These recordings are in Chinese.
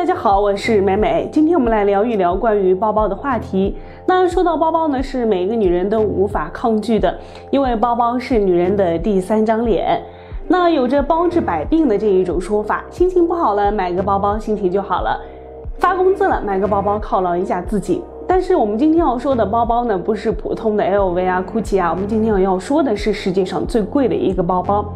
大家好，我是美美。今天我们来聊一聊关于包包的话题。那说到包包呢，是每一个女人都无法抗拒的，因为包包是女人的第三张脸。那有着包治百病的这一种说法，心情不好了买个包包，心情就好了；发工资了买个包包犒劳一下自己。但是我们今天要说的包包呢，不是普通的 LV 啊、GUCCI 啊，我们今天要说的是世界上最贵的一个包包。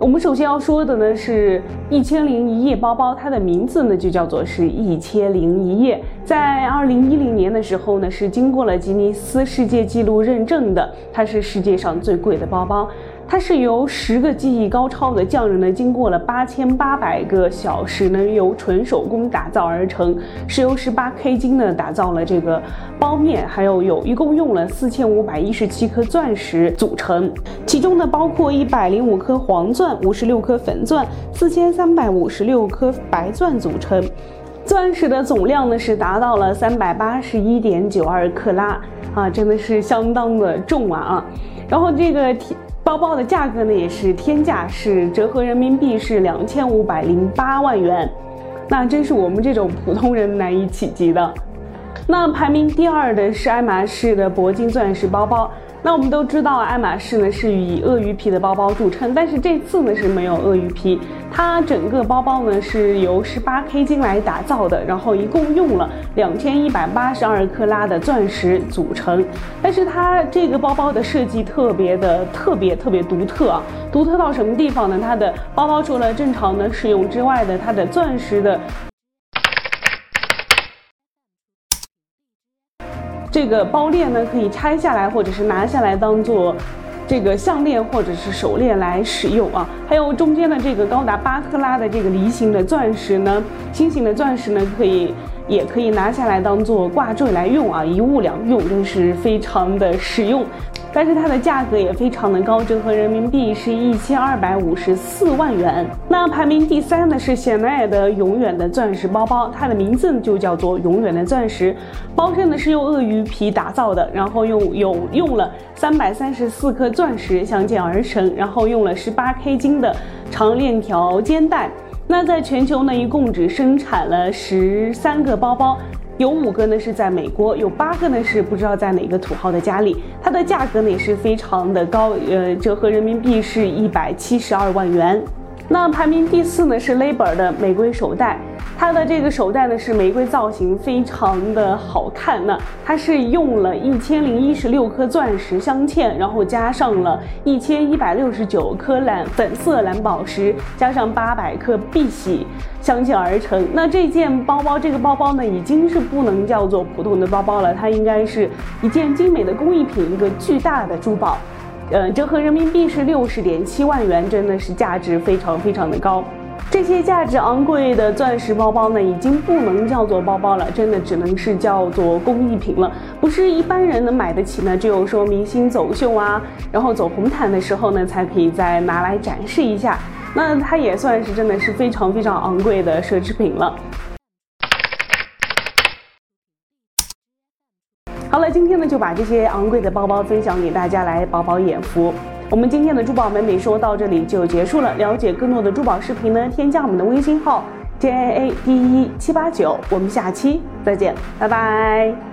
我们首先要说的呢是一千零一夜包包，它的名字呢就叫做是一千零一夜。在二零一零年的时候呢，是经过了吉尼斯世界纪录认证的，它是世界上最贵的包包。它是由十个技艺高超的匠人呢，经过了八千八百个小时呢，由纯手工打造而成，是由十八 K 金呢打造了这个包面，还有有一共用了四千五百一十七颗钻石组成，其中呢包括一百零五颗黄钻、五十六颗粉钻、四千三百五十六颗白钻组成，钻石的总量呢是达到了三百八十一点九二克拉啊，真的是相当的重啊啊，然后这个包包的价格呢也是天价，是折合人民币是两千五百零八万元，那真是我们这种普通人难以企及的。那排名第二的是爱马仕的铂金钻石包包。那我们都知道，爱马仕呢是以鳄鱼皮的包包著称，但是这次呢是没有鳄鱼皮，它整个包包呢是由十八 K 金来打造的，然后一共用了两千一百八十二克拉的钻石组成。但是它这个包包的设计特别的特别特别独特啊，独特到什么地方呢？它的包包除了正常的使用之外的，它的钻石的。这个包链呢，可以拆下来或者是拿下来当做这个项链或者是手链来使用啊。还有中间的这个高达八克拉的这个梨形的钻石呢，心形的钻石呢，可以也可以拿下来当做挂坠来用啊，一物两用，真是非常的实用。但是它的价格也非常的高，折合人民币是一千二百五十四万元。那排名第三的是香奈儿的永远的钻石包包，它的名字就叫做永远的钻石。包身呢是用鳄鱼皮打造的，然后用有用了三百三十四颗钻石镶嵌而成，然后用了十八 K 金的长链条肩带。那在全球呢，一共只生产了十三个包包。有五个呢是在美国，有八个呢是不知道在哪个土豪的家里。它的价格呢也是非常的高，呃，折合人民币是一百七十二万元。那排名第四呢是 Labor 的玫瑰手袋。它的这个手袋呢是玫瑰造型，非常的好看。那它是用了一千零一十六颗钻石镶嵌，然后加上了一千一百六十九颗蓝粉色蓝宝石，加上八百克碧玺镶嵌而成。那这件包包，这个包包呢已经是不能叫做普通的包包了，它应该是一件精美的工艺品，一个巨大的珠宝。呃，折合人民币是六十点七万元，真的是价值非常非常的高。这些价值昂贵的钻石包包呢，已经不能叫做包包了，真的只能是叫做工艺品了，不是一般人能买得起呢。只有说明星走秀啊，然后走红毯的时候呢，才可以再拿来展示一下。那它也算是真的是非常非常昂贵的奢侈品了。好了，今天呢就把这些昂贵的包包分享给大家来饱饱眼福。我们今天的珠宝美美说到这里就结束了。了解更多的珠宝视频呢，添加我们的微信号 J A A D 一七八九。我们下期再见，拜拜。